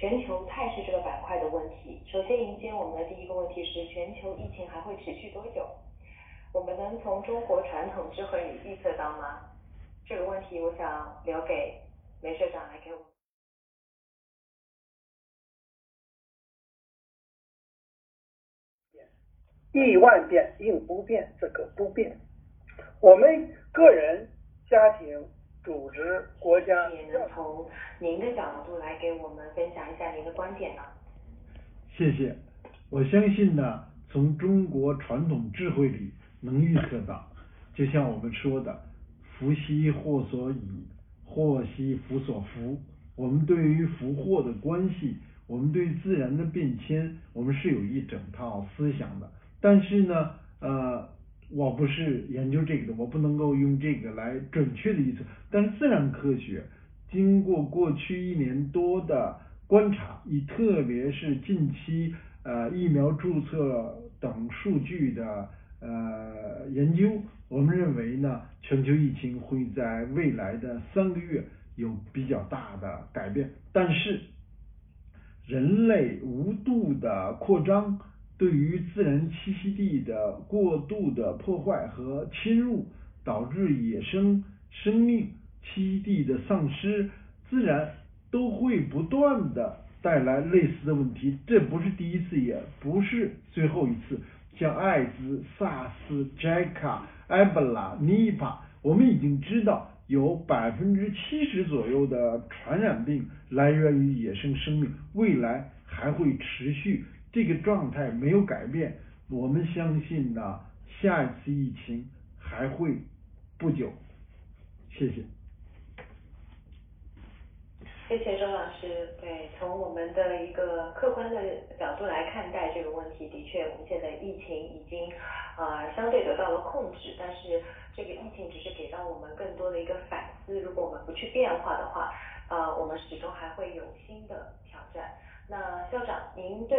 全球态势这个板块的问题。首先迎接我们的第一个问题是，全球疫情还会持续多久？我们能从中国传统智慧里预测到吗？这个问题我想留给梅社长来给我们。亿万变应不变，这个不变。我们个人、家庭、组织、国家也能从您的角度来给我们分享一个观点呢？谢谢。我相信呢，从中国传统智慧里能预测到，就像我们说的“福兮祸所倚，祸兮福所伏”。我们对于福祸的关系，我们对自然的变迁，我们是有一整套思想的。但是呢，呃，我不是研究这个的，我不能够用这个来准确的预测。但是自然科学经过过去一年多的观察，以特别是近期呃疫苗注册等数据的呃研究，我们认为呢，全球疫情会在未来的三个月有比较大的改变。但是人类无度的扩张。对于自然栖息地的过度的破坏和侵入，导致野生生命栖息地的丧失，自然都会不断的带来类似的问题。这不是第一次，也不是最后一次。像艾滋、萨斯、寨卡、埃博拉、尼帕，我们已经知道有百分之七十左右的传染病来源于野生生命，未来还会持续。这个状态没有改变，我们相信呢，下一次疫情还会不久。谢谢。谢谢周老师。对，从我们的一个客观的角度来看待这个问题，的确，我们现在疫情已经呃相对得到了控制，但是这个疫情只是给到我们更多的一个反思。如果我们不去变化的话，呃，我们始终还会有新的挑战。那校长，您对？